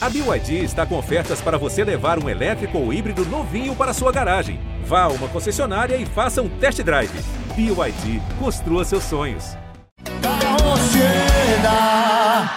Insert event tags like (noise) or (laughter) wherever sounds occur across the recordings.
A BYD está com ofertas para você levar um elétrico ou híbrido novinho para sua garagem. Vá a uma concessionária e faça um test drive. BYD, construa seus sonhos. Carro chega,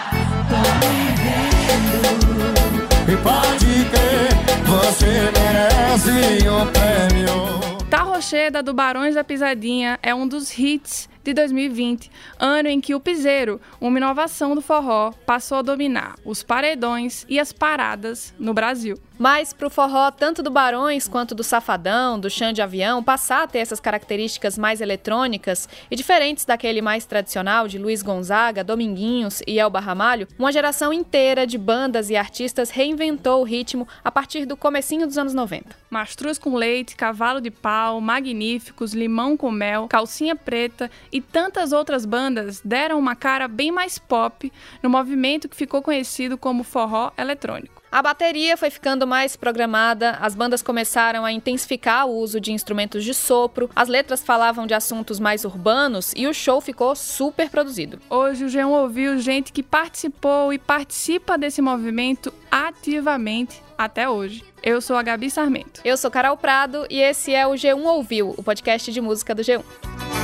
pode crer, você merece prêmio. Tá Rocheda do Barões da Pisadinha é um dos hits de 2020, ano em que o piseiro, uma inovação do forró, passou a dominar os paredões e as paradas no Brasil. Mas para o forró, tanto do Barões quanto do Safadão, do Chão de Avião, passar a ter essas características mais eletrônicas e diferentes daquele mais tradicional de Luiz Gonzaga, Dominguinhos e Elba Ramalho, uma geração inteira de bandas e artistas reinventou o ritmo a partir do comecinho dos anos 90. Mastruz com leite, cavalo de pau, magníficos, limão com mel, calcinha preta e tantas outras bandas deram uma cara bem mais pop no movimento que ficou conhecido como forró eletrônico. A bateria foi ficando mais programada, as bandas começaram a intensificar o uso de instrumentos de sopro, as letras falavam de assuntos mais urbanos e o show ficou super produzido. Hoje o G1 ouviu gente que participou e participa desse movimento ativamente até hoje. Eu sou a Gabi Sarmento. Eu sou Carol Prado e esse é o G1 Ouviu, o podcast de música do G1.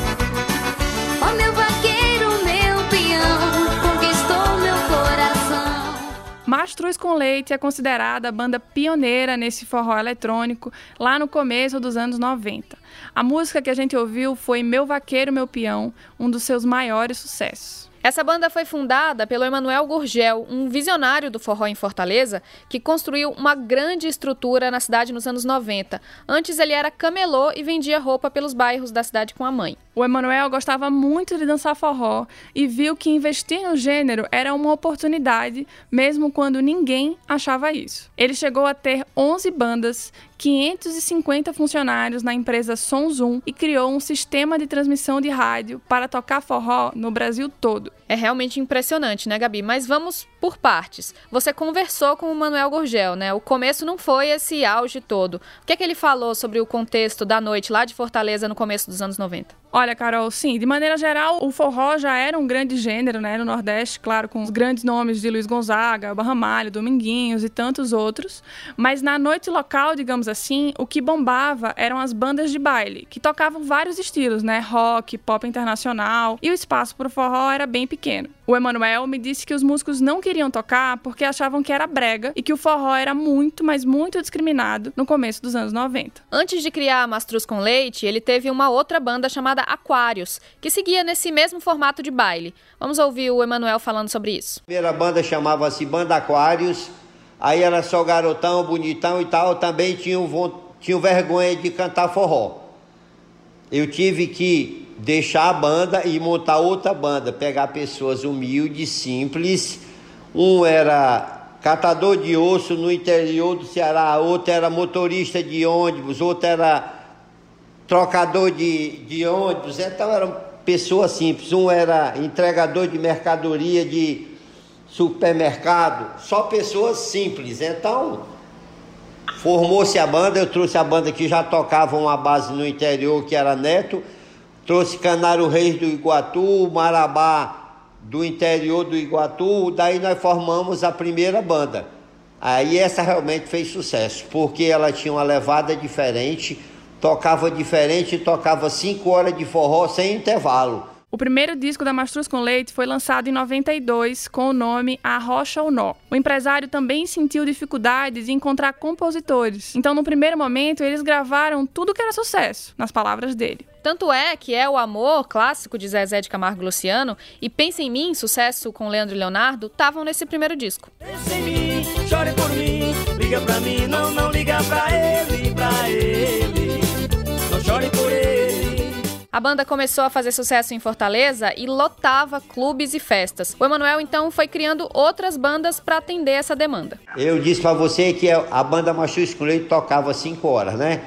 Meu vaqueiro, meu peão, conquistou meu coração. Mastruz com Leite é considerada a banda pioneira nesse forró eletrônico lá no começo dos anos 90. A música que a gente ouviu foi Meu Vaqueiro, Meu Peão, um dos seus maiores sucessos. Essa banda foi fundada pelo Emanuel Gurgel, um visionário do forró em Fortaleza, que construiu uma grande estrutura na cidade nos anos 90. Antes ele era camelô e vendia roupa pelos bairros da cidade com a mãe. O Emanuel gostava muito de dançar forró e viu que investir no gênero era uma oportunidade, mesmo quando ninguém achava isso. Ele chegou a ter 11 bandas, 550 funcionários na empresa Som Zoom e criou um sistema de transmissão de rádio para tocar forró no Brasil todo. É realmente impressionante, né, Gabi? Mas vamos por partes. Você conversou com o Manuel Gurgel, né? O começo não foi esse auge todo. O que é que ele falou sobre o contexto da noite lá de Fortaleza no começo dos anos 90? Olha, Carol, sim, de maneira geral, o forró já era um grande gênero, né, no Nordeste, claro, com os grandes nomes de Luiz Gonzaga, Barramalho, Dominguinhos e tantos outros. Mas na noite local, digamos assim, o que bombava eram as bandas de baile, que tocavam vários estilos, né, rock, pop internacional, e o espaço para o forró era bem pequeno. O Emanuel me disse que os músicos não queriam tocar porque achavam que era brega e que o forró era muito, mas muito discriminado no começo dos anos 90. Antes de criar a Mastruz com Leite, ele teve uma outra banda chamada Aquários, que seguia nesse mesmo formato de baile. Vamos ouvir o Emanuel falando sobre isso. A primeira banda chamava-se Banda Aquários, aí era só garotão, bonitão e tal, também tinham vergonha de cantar forró. Eu tive que deixar a banda e montar outra banda, pegar pessoas humildes, simples. Um era catador de osso no interior do Ceará, outro era motorista de ônibus, outro era trocador de, de ônibus, então eram pessoas simples. Um era entregador de mercadoria de supermercado, só pessoas simples. Então, formou-se a banda, eu trouxe a banda que já tocava uma base no interior, que era Neto, trouxe Canário Reis do Iguatu, Marabá do interior do Iguatu, daí nós formamos a primeira banda. Aí essa realmente fez sucesso, porque ela tinha uma levada diferente, tocava diferente, tocava cinco horas de forró sem intervalo. O primeiro disco da Mastruz com Leite foi lançado em 92 com o nome A Rocha ou Nó. O empresário também sentiu dificuldades em encontrar compositores. Então, no primeiro momento, eles gravaram tudo que era sucesso, nas palavras dele. Tanto é que é o amor clássico de Zezé de Camargo e Luciano e Pensa em Mim, sucesso com Leandro e Leonardo, estavam nesse primeiro disco. Pense em mim, chore por mim, liga pra mim, não, não liga pra ele, pra ele. A banda começou a fazer sucesso em Fortaleza e lotava clubes e festas. O Emanuel então foi criando outras bandas para atender essa demanda. Eu disse para você que a banda Mastruz com Leite tocava cinco horas, né?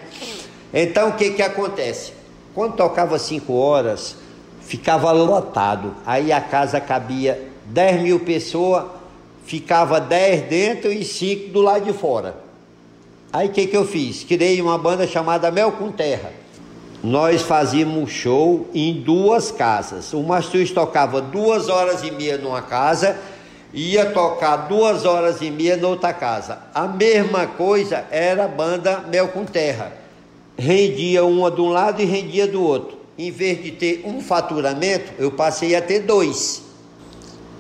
Então o que que acontece? Quando tocava cinco horas, ficava lotado. Aí a casa cabia 10 mil pessoas, ficava 10 dentro e 5 do lado de fora. Aí o que, que eu fiz? Criei uma banda chamada Mel com Terra. Nós fazíamos show em duas casas. O Mastruz tocava duas horas e meia numa casa ia tocar duas horas e meia noutra casa. A mesma coisa era a banda Mel com Terra. Rendia uma de um lado e rendia do outro. Em vez de ter um faturamento, eu passei a ter dois.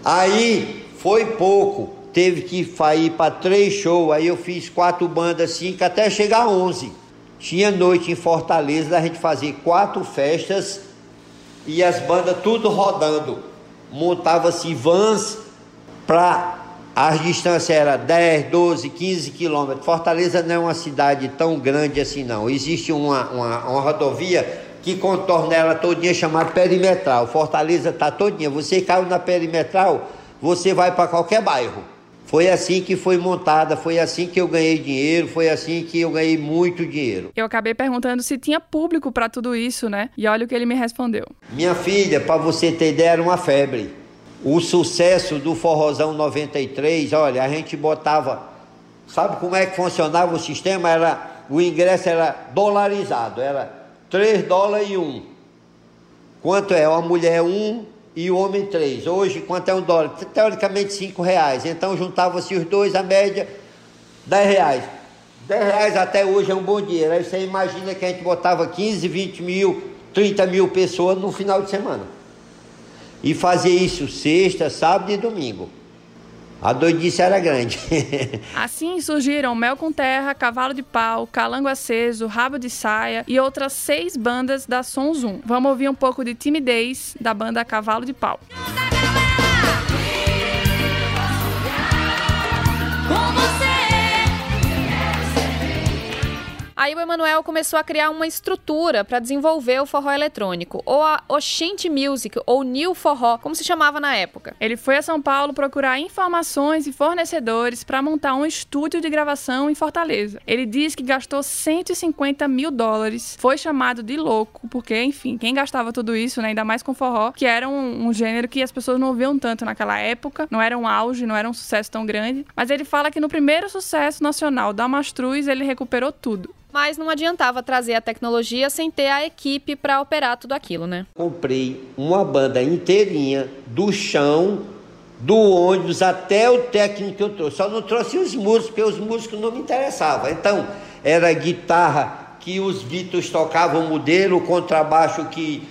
Aí foi pouco, teve que ir para três shows. Aí eu fiz quatro bandas, cinco, até chegar a onze. Tinha noite em Fortaleza, a gente fazia quatro festas e as bandas tudo rodando. Montava-se vans para as distâncias era 10, 12, 15 quilômetros. Fortaleza não é uma cidade tão grande assim não. Existe uma, uma, uma rodovia que contorna ela todinha chamada perimetral. Fortaleza está todinha. Você caiu na perimetral, você vai para qualquer bairro. Foi assim que foi montada, foi assim que eu ganhei dinheiro, foi assim que eu ganhei muito dinheiro. Eu acabei perguntando se tinha público para tudo isso, né? E olha o que ele me respondeu. Minha filha, para você ter ideia, era uma febre o sucesso do Forrozão 93, olha, a gente botava, sabe como é que funcionava o sistema? Era, o ingresso era dolarizado, era 3 dólares e 1. Quanto é? Uma mulher 1 e o homem 3. Hoje, quanto é um dólar? Teoricamente 5 reais. Então juntava-se os dois, a média 10 reais. 10 reais até hoje é um bom dinheiro. Aí você imagina que a gente botava 15, 20 mil, 30 mil pessoas no final de semana e fazia isso sexta, sábado e domingo. A doidice era grande. (laughs) assim surgiram Mel com Terra, Cavalo de Pau, Calango Aceso, Rabo de Saia e outras seis bandas da Som Zoom. Vamos ouvir um pouco de Timidez da banda Cavalo de Pau. Aí o Emanuel começou a criar uma estrutura para desenvolver o forró eletrônico, ou a Oshente Music, ou New Forró, como se chamava na época. Ele foi a São Paulo procurar informações e fornecedores para montar um estúdio de gravação em Fortaleza. Ele diz que gastou 150 mil dólares, foi chamado de louco, porque, enfim, quem gastava tudo isso, né, ainda mais com forró, que era um, um gênero que as pessoas não ouviam tanto naquela época, não era um auge, não era um sucesso tão grande. Mas ele fala que no primeiro sucesso nacional da Mastruz ele recuperou tudo mas não adiantava trazer a tecnologia sem ter a equipe para operar tudo aquilo, né? Comprei uma banda inteirinha do chão, do ônibus até o técnico que eu trouxe. Só não trouxe os músicos, porque os músicos não me interessavam. Então, era guitarra que os Beatles tocavam modelo, contrabaixo que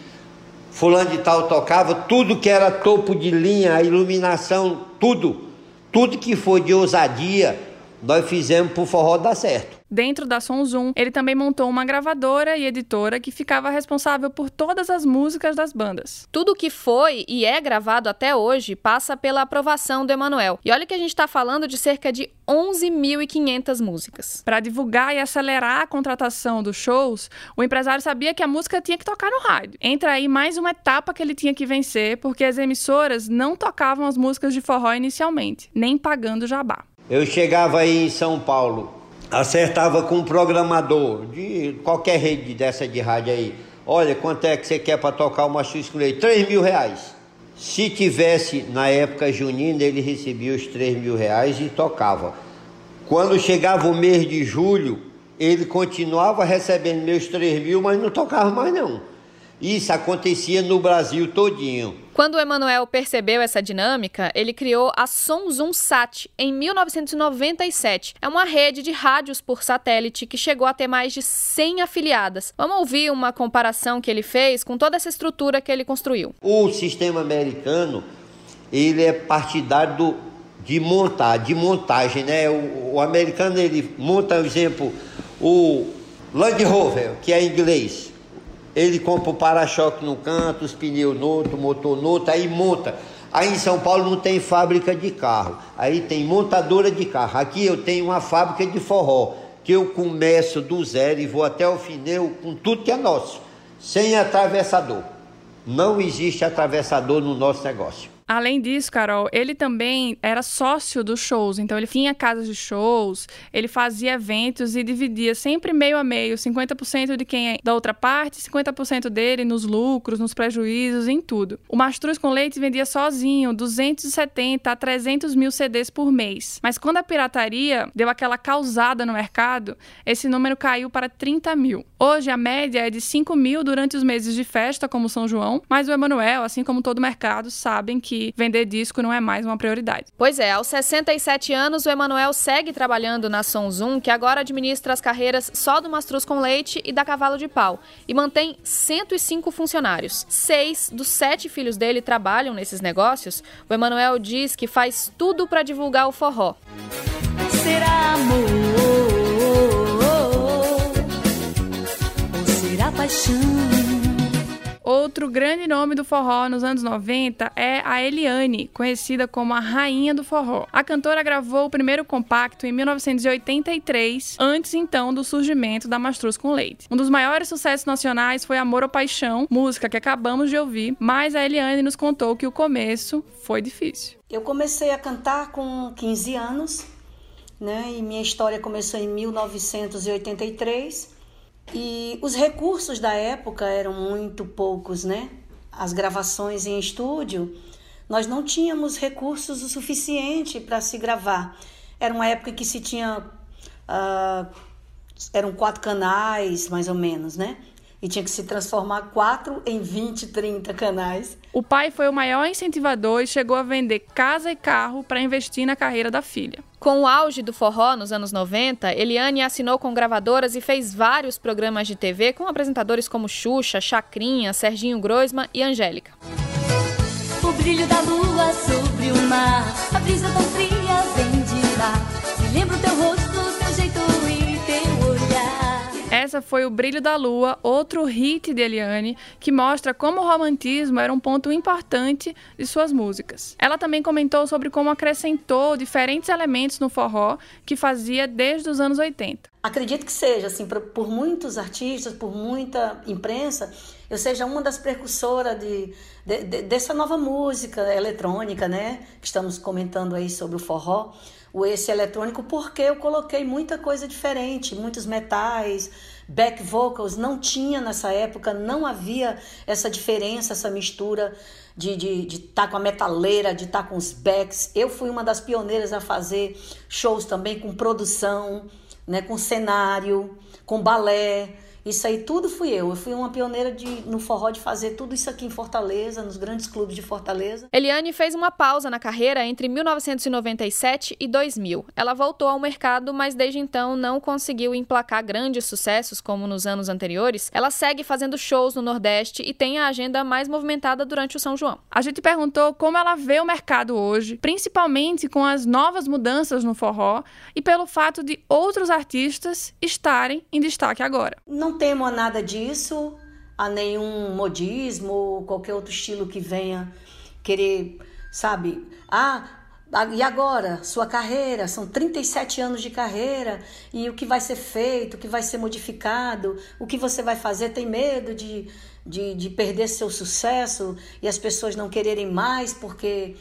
fulano de tal tocava, tudo que era topo de linha, a iluminação, tudo. Tudo que foi de ousadia, nós fizemos para o forró dar certo. Dentro da Som Zoom, ele também montou uma gravadora e editora que ficava responsável por todas as músicas das bandas. Tudo que foi e é gravado até hoje passa pela aprovação do Emanuel. E olha que a gente está falando de cerca de 11.500 músicas. Para divulgar e acelerar a contratação dos shows, o empresário sabia que a música tinha que tocar no rádio. Entra aí mais uma etapa que ele tinha que vencer, porque as emissoras não tocavam as músicas de forró inicialmente, nem pagando jabá. Eu chegava aí em São Paulo, acertava com um programador de qualquer rede dessa de rádio aí. Olha, quanto é que você quer para tocar o Machuis com leite? 3 mil reais. Se tivesse na época junina, ele recebia os 3 mil reais e tocava. Quando chegava o mês de julho, ele continuava recebendo meus 3 mil, mas não tocava mais não. Isso acontecia no Brasil todinho. Quando o Emanuel percebeu essa dinâmica, ele criou a Sonzum Sat em 1997. É uma rede de rádios por satélite que chegou a ter mais de 100 afiliadas. Vamos ouvir uma comparação que ele fez com toda essa estrutura que ele construiu. O sistema americano, ele é partidário de montar, de montagem, né? O, o americano ele monta, por exemplo, o Land Rover, que é inglês ele compra o para-choque no canto, os pneus no outro, o motor no outro, aí monta. Aí em São Paulo não tem fábrica de carro, aí tem montadora de carro. Aqui eu tenho uma fábrica de forró, que eu começo do zero e vou até o final com tudo que é nosso, sem atravessador. Não existe atravessador no nosso negócio. Além disso, Carol, ele também era sócio dos shows, então ele tinha casas de shows, ele fazia eventos e dividia sempre meio a meio, 50% de quem é da outra parte, 50% dele nos lucros, nos prejuízos, em tudo. O Mastruz com Leite vendia sozinho 270 a 300 mil CDs por mês, mas quando a pirataria deu aquela causada no mercado, esse número caiu para 30 mil. Hoje a média é de 5 mil durante os meses de festa, como São João, mas o Emanuel, assim como todo mercado, sabem que que vender disco não é mais uma prioridade. Pois é, aos 67 anos, o Emanuel segue trabalhando na Som Zoom, que agora administra as carreiras só do Mastruz com Leite e da Cavalo de Pau, e mantém 105 funcionários. Seis dos sete filhos dele trabalham nesses negócios. O Emanuel diz que faz tudo para divulgar o forró. Será amor ou será paixão? Outro grande nome do forró nos anos 90 é a Eliane, conhecida como a rainha do forró. A cantora gravou o primeiro compacto em 1983, antes então do surgimento da Mastruz com Leite. Um dos maiores sucessos nacionais foi Amor ou Paixão, música que acabamos de ouvir, mas a Eliane nos contou que o começo foi difícil. Eu comecei a cantar com 15 anos, né? E minha história começou em 1983. E os recursos da época eram muito poucos, né? As gravações em estúdio, nós não tínhamos recursos o suficiente para se gravar. Era uma época que se tinha. ah, eram quatro canais, mais ou menos, né? E tinha que se transformar quatro em 20, 30 canais. O pai foi o maior incentivador e chegou a vender casa e carro para investir na carreira da filha. Com o auge do forró nos anos 90, Eliane assinou com gravadoras e fez vários programas de TV com apresentadores como Xuxa, Chacrinha, Serginho Groisman e Angélica. O brilho da lua sobre o mar, a brisa tão fria vem de lá. Me lembra o teu rosto, Essa foi o Brilho da Lua, outro hit de Eliane, que mostra como o romantismo era um ponto importante de suas músicas. Ela também comentou sobre como acrescentou diferentes elementos no forró que fazia desde os anos 80. Acredito que seja, assim, por, por muitos artistas, por muita imprensa, eu seja uma das precursoras de, de- de- dessa nova música eletrônica, né? Que estamos comentando aí sobre o forró, o esse eletrônico, porque eu coloquei muita coisa diferente, muitos metais, back vocals, não tinha nessa época, não havia essa diferença, essa mistura de estar de, de tá com a metaleira, de estar com os backs. Eu fui uma das pioneiras a fazer shows também com produção, né, com cenário, com balé. Isso aí tudo fui eu. Eu fui uma pioneira de, no forró de fazer tudo isso aqui em Fortaleza, nos grandes clubes de Fortaleza. Eliane fez uma pausa na carreira entre 1997 e 2000. Ela voltou ao mercado, mas desde então não conseguiu emplacar grandes sucessos como nos anos anteriores. Ela segue fazendo shows no Nordeste e tem a agenda mais movimentada durante o São João. A gente perguntou como ela vê o mercado hoje, principalmente com as novas mudanças no forró e pelo fato de outros artistas estarem em destaque agora. Não temo a nada disso, a nenhum modismo ou qualquer outro estilo que venha querer, sabe? Ah, e agora? Sua carreira, são 37 anos de carreira, e o que vai ser feito, o que vai ser modificado, o que você vai fazer? Tem medo de, de, de perder seu sucesso e as pessoas não quererem mais porque.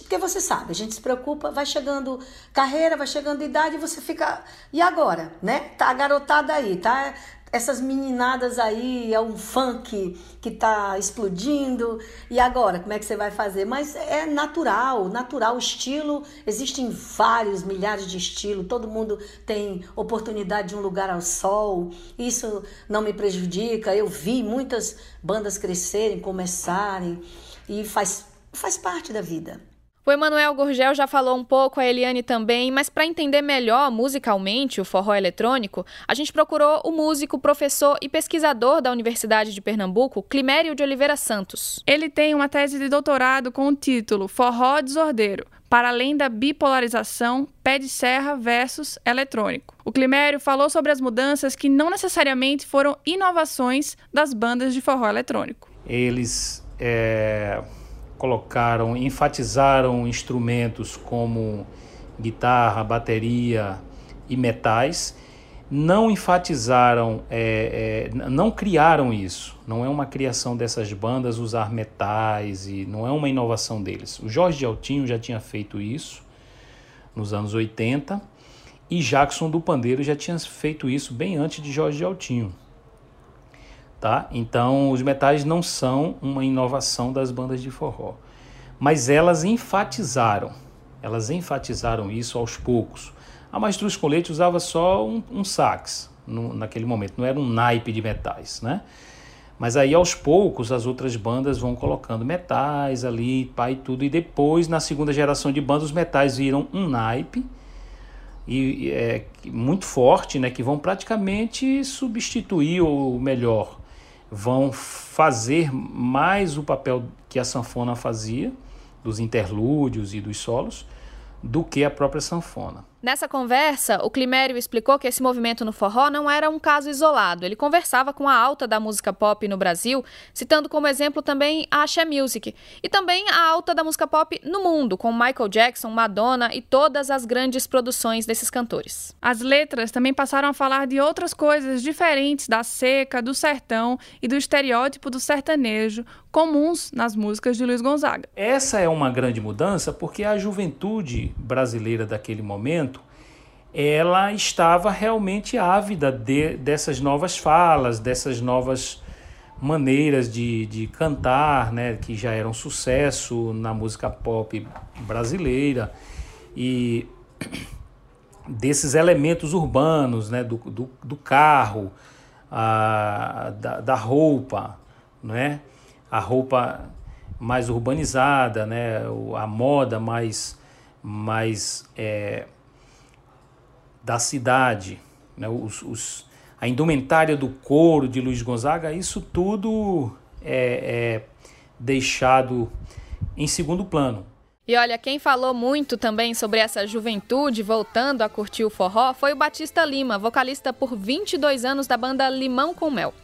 Porque você sabe, a gente se preocupa, vai chegando carreira, vai chegando idade você fica. E agora? Né? Tá a garotada aí, tá? Essas meninadas aí, é um funk que tá explodindo. E agora, como é que você vai fazer? Mas é natural, natural. Estilo, existem vários, milhares de estilos. Todo mundo tem oportunidade de um lugar ao sol. Isso não me prejudica. Eu vi muitas bandas crescerem, começarem. E faz, faz parte da vida. O Emanuel Gurgel já falou um pouco, a Eliane também, mas para entender melhor musicalmente o forró eletrônico, a gente procurou o músico, professor e pesquisador da Universidade de Pernambuco, Climério de Oliveira Santos. Ele tem uma tese de doutorado com o título Forró Desordeiro, para além da bipolarização pé de serra versus eletrônico. O Climério falou sobre as mudanças que não necessariamente foram inovações das bandas de forró eletrônico. Eles é, colocaram, enfatizaram instrumentos como guitarra, bateria e metais, não enfatizaram, é, é, não criaram isso. Não é uma criação dessas bandas usar metais e não é uma inovação deles. O Jorge Altinho já tinha feito isso nos anos 80 e Jackson do Pandeiro já tinha feito isso bem antes de Jorge Altinho. Tá? Então, os metais não são uma inovação das bandas de forró, mas elas enfatizaram, elas enfatizaram isso aos poucos. A Mastruz com Leite usava só um, um sax no, naquele momento, não era um naipe de metais, né? Mas aí aos poucos as outras bandas vão colocando metais ali, pai tudo, e depois na segunda geração de bandas os metais viram um naipe e é muito forte, né, que vão praticamente substituir ou melhor, vão fazer mais o papel que a sanfona fazia, dos interlúdios e dos solos, do que a própria sanfona. Nessa conversa, o Climério explicou que esse movimento no forró não era um caso isolado. Ele conversava com a alta da música pop no Brasil, citando como exemplo também a Axé Music, e também a alta da música pop no mundo, com Michael Jackson, Madonna e todas as grandes produções desses cantores. As letras também passaram a falar de outras coisas diferentes da seca, do sertão e do estereótipo do sertanejo, comuns nas músicas de Luiz Gonzaga. Essa é uma grande mudança porque a juventude brasileira daquele momento ela estava realmente ávida de, dessas novas falas, dessas novas maneiras de, de cantar, né, que já eram sucesso na música pop brasileira. E desses elementos urbanos, né, do, do, do carro, a, da, da roupa, né, a roupa mais urbanizada, né, a moda mais, mais é, da cidade, né, os, os, a indumentária do couro de Luiz Gonzaga, isso tudo é, é deixado em segundo plano. E olha, quem falou muito também sobre essa juventude voltando a curtir o forró foi o Batista Lima, vocalista por 22 anos da banda Limão com Mel.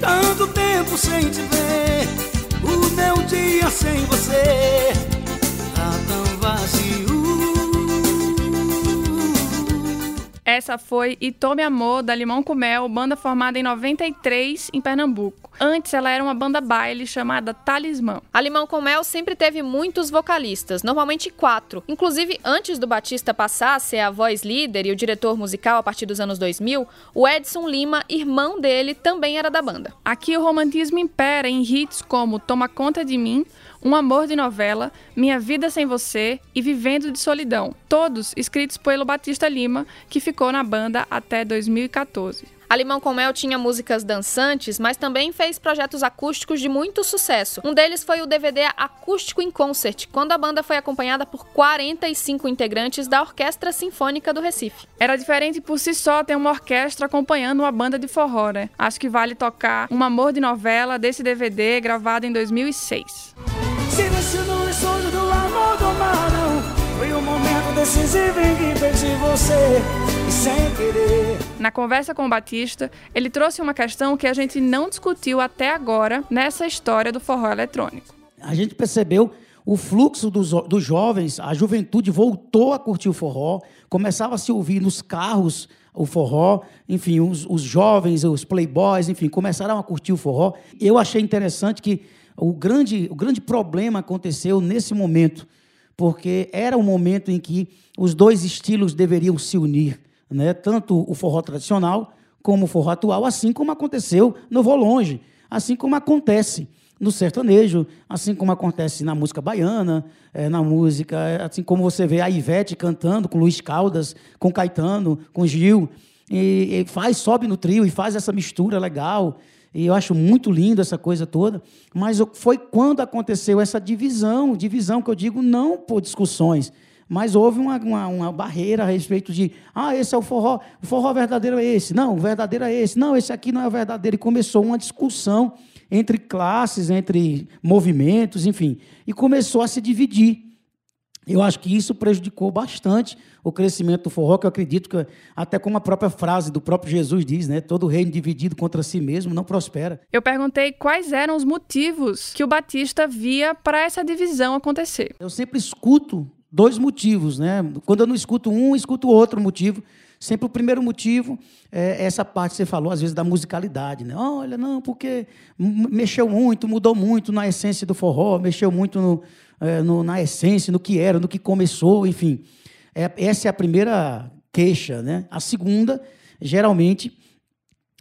Tanto tempo sem te ver, o meu dia sem você tá tão Essa foi E Tome Amor, da Limão com Mel, banda formada em 93 em Pernambuco. Antes ela era uma banda baile chamada Talismã. A Limão com Mel sempre teve muitos vocalistas, normalmente quatro. Inclusive, antes do Batista passar a ser a voz líder e o diretor musical a partir dos anos 2000, o Edson Lima, irmão dele, também era da banda. Aqui o romantismo impera em hits como Toma Conta de Mim, um Amor de Novela, Minha Vida Sem Você e Vivendo de Solidão, todos escritos pelo Batista Lima, que ficou na banda até 2014. A Limão com Mel tinha músicas dançantes, mas também fez projetos acústicos de muito sucesso. Um deles foi o DVD Acústico em Concert, quando a banda foi acompanhada por 45 integrantes da Orquestra Sinfônica do Recife. Era diferente por si só ter uma orquestra acompanhando uma banda de forró, né? Acho que vale tocar Um Amor de Novela desse DVD gravado em 2006. Se você não é sonho do amor do mar, decisivo em que perdi você E sem querer Na conversa com o Batista, ele trouxe uma questão que a gente não discutiu até agora nessa história do forró eletrônico. A gente percebeu o fluxo dos, dos jovens, a juventude voltou a curtir o forró, começava a se ouvir nos carros o forró, enfim, os, os jovens, os playboys, enfim, começaram a curtir o forró. Eu achei interessante que o grande, o grande problema aconteceu nesse momento, porque era o momento em que os dois estilos deveriam se unir, né? tanto o forró tradicional como o forró atual, assim como aconteceu no Vou Longe, assim como acontece no sertanejo, assim como acontece na música baiana, é, na música, assim como você vê a Ivete cantando com Luiz Caldas, com Caetano, com Gil, e faz, sobe no trio e faz essa mistura legal. E eu acho muito lindo essa coisa toda. Mas foi quando aconteceu essa divisão, divisão que eu digo não por discussões, mas houve uma, uma, uma, barreira a respeito de, ah, esse é o forró, o forró verdadeiro é esse, não, o verdadeiro é esse, não, esse aqui não é o verdadeiro. E começou uma discussão entre classes, entre movimentos, enfim, e começou a se dividir. Eu acho que isso prejudicou bastante o crescimento do forró, que eu acredito que, até como a própria frase do próprio Jesus diz, né? Todo reino dividido contra si mesmo não prospera. Eu perguntei quais eram os motivos que o Batista via para essa divisão acontecer. Eu sempre escuto dois motivos, né? Quando eu não escuto um, escuto outro motivo. Sempre o primeiro motivo é essa parte que você falou, às vezes, da musicalidade. Né? Olha, não, porque mexeu muito, mudou muito na essência do forró, mexeu muito no, é, no, na essência, no que era, no que começou, enfim. É, essa é a primeira queixa. Né? A segunda, geralmente,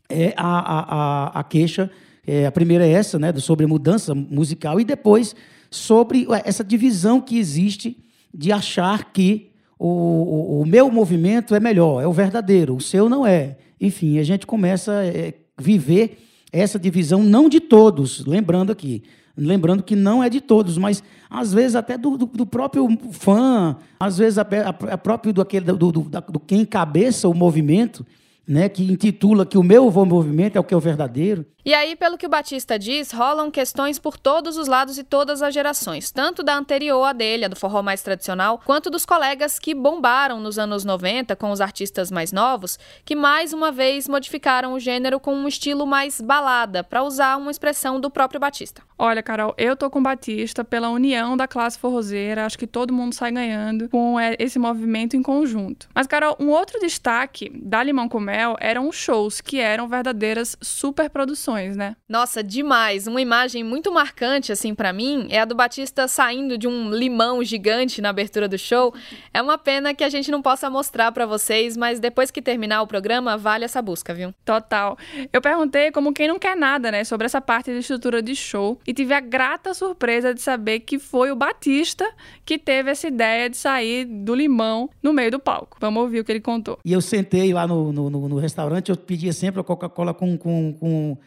é a, a, a queixa, é, a primeira é essa, né, sobre mudança musical, e depois sobre essa divisão que existe de achar que o, o, o, meu movimento é melhor, é o verdadeiro, o seu não é. Enfim, a gente começa a é, viver essa divisão, não de todos, lembrando aqui, lembrando que não é de todos, mas às vezes até do, do, do próprio fã, às vezes a, a, a próprio do, aquele, do, do, do quem encabeça o movimento, né, que intitula que o meu movimento é o que é o verdadeiro. E aí, pelo que o Batista diz, rolam questões por todos os lados e todas as gerações, tanto da anterior a dele, a do forró mais tradicional, quanto dos colegas que bombaram nos anos 90 com os artistas mais novos, que mais uma vez modificaram o gênero com um estilo mais balada, para usar uma expressão do próprio Batista. Olha, Carol, eu tô com o Batista pela união da classe forrozeira, acho que todo mundo sai ganhando com é, esse movimento em conjunto. Mas, Carol, um outro destaque da Limão com Mel eram shows, que eram verdadeiras superproduções né? Nossa, demais. Uma imagem muito marcante, assim, para mim, é a do Batista saindo de um limão gigante na abertura do show. É uma pena que a gente não possa mostrar para vocês, mas depois que terminar o programa, vale essa busca, viu? Total. Eu perguntei, como quem não quer nada, né, sobre essa parte de estrutura de show e tive a grata surpresa de saber que foi o Batista que teve essa ideia de sair do limão no meio do palco. Vamos ouvir o que ele contou. E eu sentei lá no, no, no restaurante, eu pedia sempre a Coca-Cola com, com, com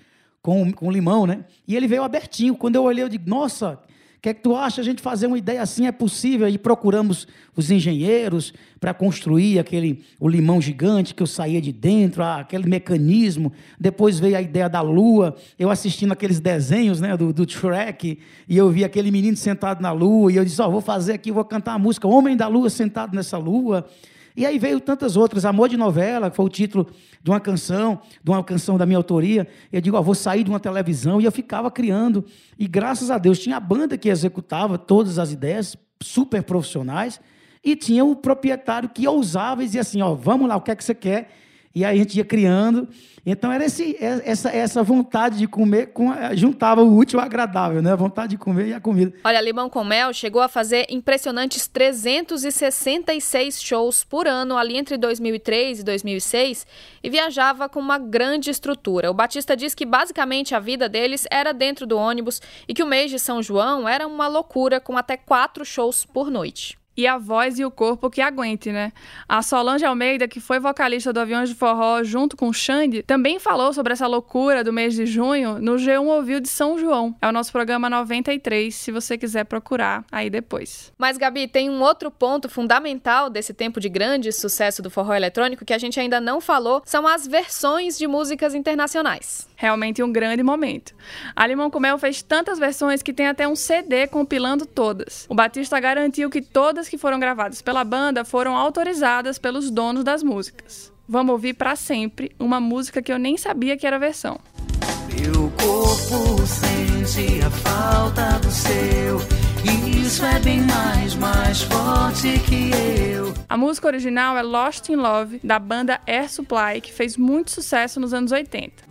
com, com limão, né? E ele veio abertinho. Quando eu olhei, eu digo, nossa, o que é que tu acha a gente fazer uma ideia assim? É possível? E procuramos os engenheiros para construir aquele o limão gigante que eu saía de dentro, aquele mecanismo. Depois veio a ideia da lua, eu assistindo aqueles desenhos né, do, do Shrek, e eu vi aquele menino sentado na lua, e eu disse, ó, oh, vou fazer aqui, vou cantar a música Homem da Lua sentado nessa lua. E aí veio tantas outras, Amor de Novela, que foi o título de uma canção, de uma canção da minha autoria. Eu digo, ó, vou sair de uma televisão, e eu ficava criando. E graças a Deus tinha a banda que executava todas as ideias, super profissionais, e tinha o proprietário que ousava e dizia assim, ó, vamos lá, o que é que você quer? E aí a gente ia criando. Então era esse, é, essa, essa vontade de comer, com, juntava o útil ao agradável, né? A vontade de comer e a comida. Olha, Limão com Mel chegou a fazer impressionantes 366 shows por ano ali entre 2003 e 2006 e viajava com uma grande estrutura. O Batista diz que basicamente a vida deles era dentro do ônibus e que o mês de São João era uma loucura com até quatro shows por noite e a voz e o corpo que aguente, né? A Solange Almeida, que foi vocalista do Aviões de Forró junto com o Xande, também falou sobre essa loucura do mês de junho no G1 Ouviu de São João. É o nosso programa 93, se você quiser procurar aí depois. Mas, Gabi, tem um outro ponto fundamental desse tempo de grande sucesso do forró eletrônico que a gente ainda não falou, são as versões de músicas internacionais. Realmente um grande momento. A Limão com Mel fez tantas versões que tem até um CD compilando todas. O Batista garantiu que todas que foram gravadas pela banda foram autorizadas pelos donos das músicas. Vamos ouvir para sempre uma música que eu nem sabia que era versão. Meu corpo sente a falta do seu. Isso é bem mais, mais forte que eu. A música original é Lost in Love, da banda Air Supply, que fez muito sucesso nos anos 80.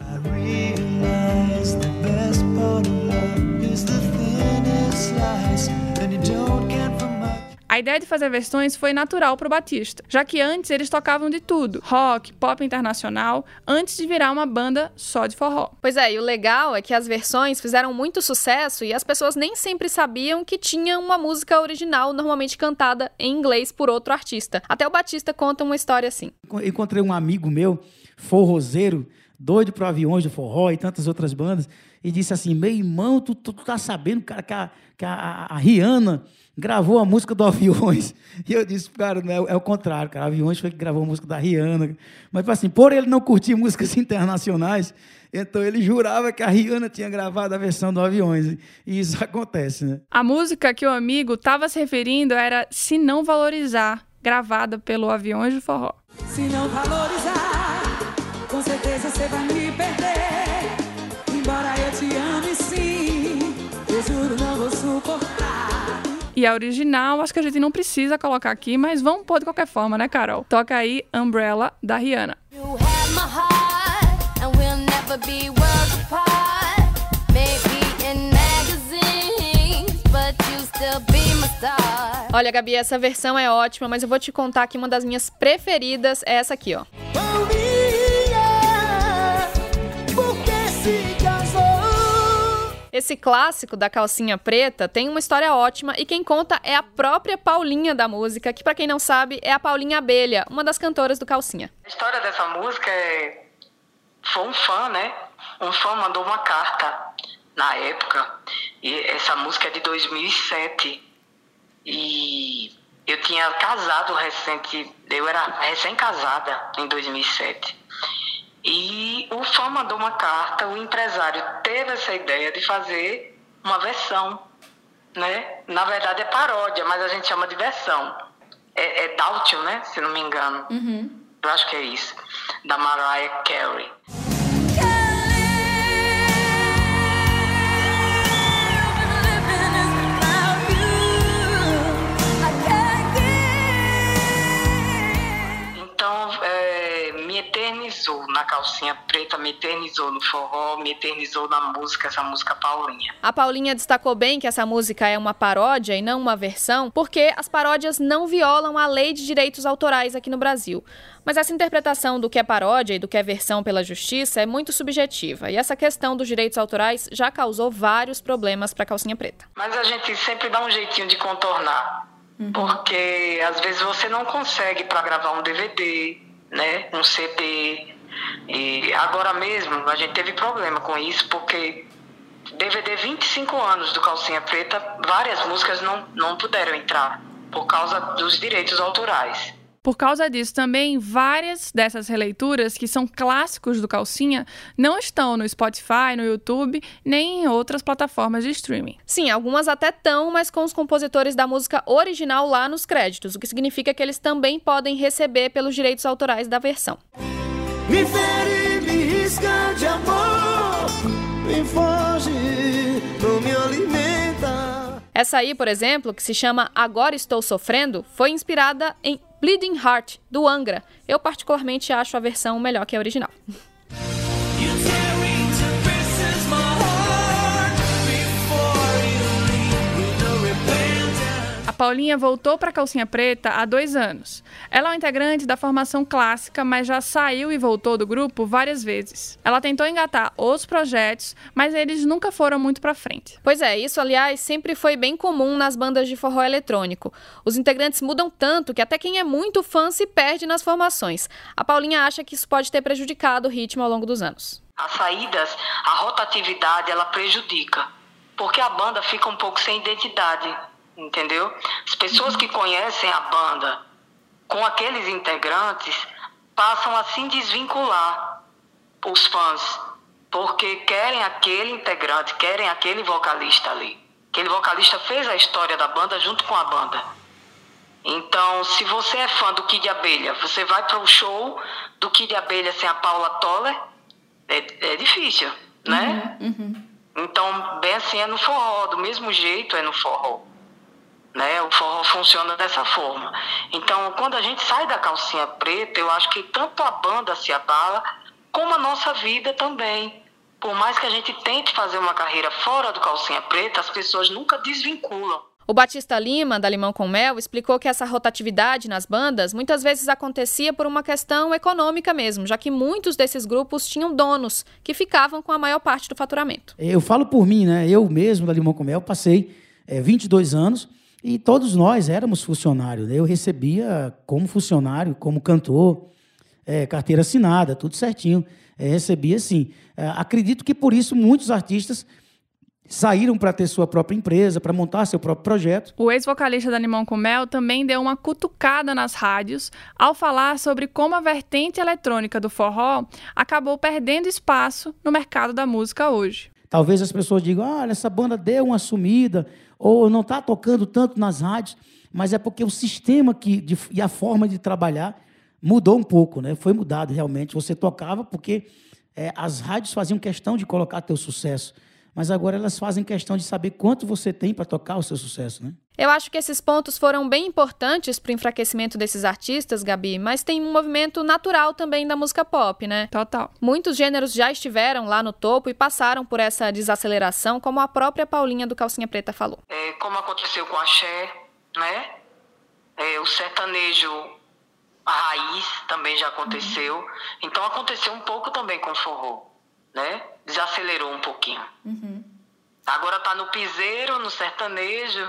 A ideia de fazer versões foi natural para o Batista, já que antes eles tocavam de tudo, rock, pop internacional, antes de virar uma banda só de forró. Pois é, e o legal é que as versões fizeram muito sucesso e as pessoas nem sempre sabiam que tinha uma música original normalmente cantada em inglês por outro artista. Até o Batista conta uma história assim. Encontrei um amigo meu, forrozeiro, doido para aviões do forró e tantas outras bandas, e disse assim: meu irmão, tu, tu, tu tá sabendo, cara, que a, que a, a Rihanna gravou a música do Aviões. (laughs) E eu disse, cara, não, é, é o contrário, cara. Aviões foi que gravou a música da Rihanna. Mas, tipo assim, por ele não curtir músicas (laughs) internacionais, então ele jurava que a Rihanna tinha gravado a versão do Aviões. E isso (laughs) acontece, né? A música que o amigo estava se referindo era Se Não Valorizar, gravada pelo Aviões de Forró. Se não valorizar, com certeza você vai me E a original, acho que a gente não precisa colocar aqui, mas vamos pôr de qualquer forma, né, Carol? Toca aí Umbrella, da Rihanna. Olha, Gabi, essa versão é ótima, mas eu vou te contar que uma das minhas preferidas é essa aqui, ó. Esse clássico da calcinha preta tem uma história ótima e quem conta é a própria Paulinha da música, que para quem não sabe é a Paulinha Abelha, uma das cantoras do Calcinha. A história dessa música é foi um fã, né? um fã mandou uma carta na época, e essa música é de 2007, e eu tinha casado recente, eu era recém-casada em 2007. E o fã mandou uma carta, o empresário teve essa ideia de fazer uma versão, né? Na verdade é paródia, mas a gente chama de versão. É, é né? Se não me engano. Uhum. Eu acho que é isso. Da Mariah Carey. Na calcinha preta, me eternizou no forró, me eternizou na música, essa música Paulinha. A Paulinha destacou bem que essa música é uma paródia e não uma versão, porque as paródias não violam a lei de direitos autorais aqui no Brasil. Mas essa interpretação do que é paródia e do que é versão pela justiça é muito subjetiva, e essa questão dos direitos autorais já causou vários problemas para a calcinha preta. Mas a gente sempre dá um jeitinho de contornar. Porque às vezes você não consegue para gravar um DVD, né, um CD. E agora mesmo a gente teve problema com isso porque DVD 25 anos do Calcinha Preta, várias músicas não, não puderam entrar por causa dos direitos autorais. Por causa disso, também várias dessas releituras, que são clássicos do Calcinha, não estão no Spotify, no YouTube, nem em outras plataformas de streaming. Sim, algumas até estão, mas com os compositores da música original lá nos créditos, o que significa que eles também podem receber pelos direitos autorais da versão. Me fere, me risca de amor, me foge, não me alimenta. Essa aí, por exemplo, que se chama Agora Estou Sofrendo, foi inspirada em Bleeding Heart, do Angra. Eu particularmente acho a versão melhor que a original. Paulinha voltou para a Calcinha Preta há dois anos. Ela é uma integrante da formação clássica, mas já saiu e voltou do grupo várias vezes. Ela tentou engatar outros projetos, mas eles nunca foram muito para frente. Pois é, isso, aliás, sempre foi bem comum nas bandas de forró eletrônico. Os integrantes mudam tanto que até quem é muito fã se perde nas formações. A Paulinha acha que isso pode ter prejudicado o ritmo ao longo dos anos. As saídas, a rotatividade, ela prejudica. Porque a banda fica um pouco sem identidade, entendeu? As pessoas que conhecem a banda com aqueles integrantes passam a se desvincular os fãs, porque querem aquele integrante, querem aquele vocalista ali. Aquele vocalista fez a história da banda junto com a banda. Então, se você é fã do Kid Abelha, você vai para o show do Kid Abelha sem a Paula Toller, é, é difícil, né? Então, bem assim é no forró, do mesmo jeito é no forró. Né? O forró funciona dessa forma. Então, quando a gente sai da calcinha preta, eu acho que tanto a banda se abala, como a nossa vida também. Por mais que a gente tente fazer uma carreira fora do calcinha preta, as pessoas nunca desvinculam. O Batista Lima, da Limão com Mel, explicou que essa rotatividade nas bandas muitas vezes acontecia por uma questão econômica mesmo, já que muitos desses grupos tinham donos que ficavam com a maior parte do faturamento. Eu falo por mim, né? Eu mesmo, da Limão com Mel, passei é, 22 anos e todos nós éramos funcionários. né? Eu recebia como funcionário, como cantor, é, carteira assinada, tudo certinho. É, recebia sim. É, acredito que por isso muitos artistas saíram para ter sua própria empresa, para montar seu próprio projeto. O ex-vocalista da Limão com Mel também deu uma cutucada nas rádios ao falar sobre como a vertente eletrônica do forró acabou perdendo espaço no mercado da música hoje. Talvez as pessoas digam, ah, olha, essa banda deu uma sumida, ou não está tocando tanto nas rádios, mas é porque o sistema que, de, e a forma de trabalhar mudou um pouco, né? Foi mudado realmente. Você tocava porque é, as rádios faziam questão de colocar teu sucesso, mas agora elas fazem questão de saber quanto você tem para tocar o seu sucesso, né? Eu acho que esses pontos foram bem importantes para o enfraquecimento desses artistas, Gabi, mas tem um movimento natural também da música pop, né? Total. Muitos gêneros já estiveram lá no topo e passaram por essa desaceleração, como a própria Paulinha do Calcinha Preta falou. É, como aconteceu com a Xé, né? É, o sertanejo, a raiz também já aconteceu. Então aconteceu um pouco também com o forró, né? Desacelerou um pouquinho. Agora tá no piseiro, no sertanejo.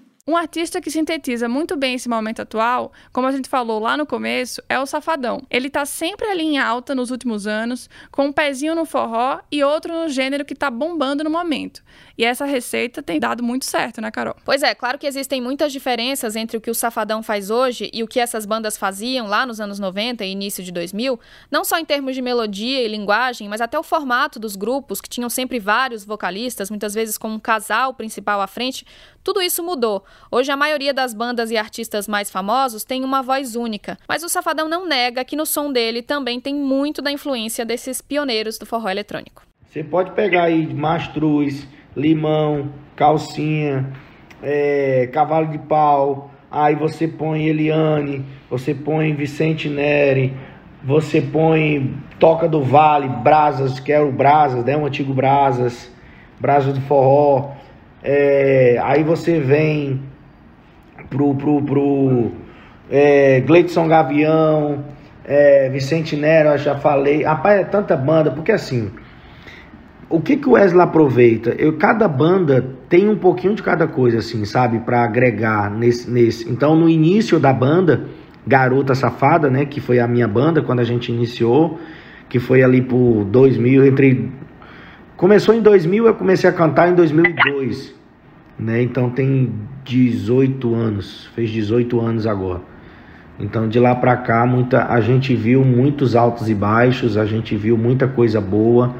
(laughs) Um artista que sintetiza muito bem esse momento atual, como a gente falou lá no começo, é o Safadão. Ele tá sempre ali em alta nos últimos anos, com um pezinho no forró e outro no gênero que tá bombando no momento. E essa receita tem dado muito certo, né, Carol? Pois é, claro que existem muitas diferenças entre o que o Safadão faz hoje e o que essas bandas faziam lá nos anos 90 e início de 2000, não só em termos de melodia e linguagem, mas até o formato dos grupos, que tinham sempre vários vocalistas, muitas vezes com um casal principal à frente. Tudo isso mudou. Hoje a maioria das bandas e artistas mais famosos tem uma voz única, mas o Safadão não nega que no som dele também tem muito da influência desses pioneiros do forró eletrônico. Você pode pegar aí Mastruz, limão, calcinha, é, cavalo de pau, aí você põe Eliane, você põe Vicente Neri, você põe Toca do Vale, Brasas, que é o Brasas, né? O antigo Brasas, Brasas do Forró. É, aí você vem pro, pro, pro é, Gleidson Gavião, é, Vicente Nero, eu já falei. Rapaz, é tanta banda, porque assim, o que, que o Wesley aproveita? Eu, cada banda tem um pouquinho de cada coisa, assim, sabe? para agregar nesse, nesse. Então, no início da banda, Garota Safada, né? Que foi a minha banda quando a gente iniciou, que foi ali por 2000, entre. Começou em 2000, eu comecei a cantar em 2002, né? Então tem 18 anos, fez 18 anos agora. Então de lá para cá, muita, a gente viu muitos altos e baixos, a gente viu muita coisa boa.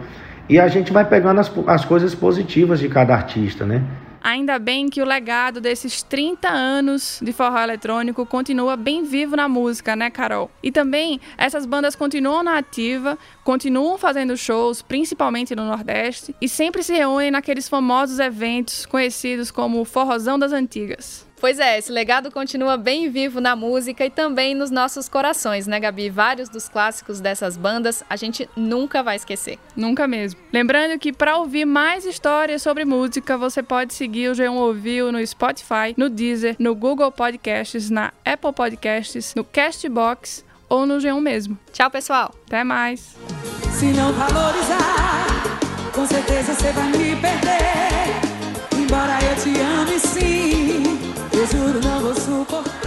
E a gente vai pegando as, as coisas positivas de cada artista, né? Ainda bem que o legado desses 30 anos de forró eletrônico continua bem vivo na música, né, Carol? E também essas bandas continuam na ativa, continuam fazendo shows, principalmente no Nordeste, e sempre se reúnem naqueles famosos eventos conhecidos como Forrozão das Antigas. Pois é, esse legado continua bem vivo na música e também nos nossos corações, né, Gabi? Vários dos clássicos dessas bandas a gente nunca vai esquecer. Nunca mesmo. Lembrando que para ouvir mais histórias sobre música, você pode seguir o G1 Ouviu no Spotify, no Deezer, no Google Podcasts, na Apple Podcasts, no Castbox ou no G1 mesmo. Tchau, pessoal. Até mais. Se não valorizar, com certeza você vai me perder. Gesù de nuevo supo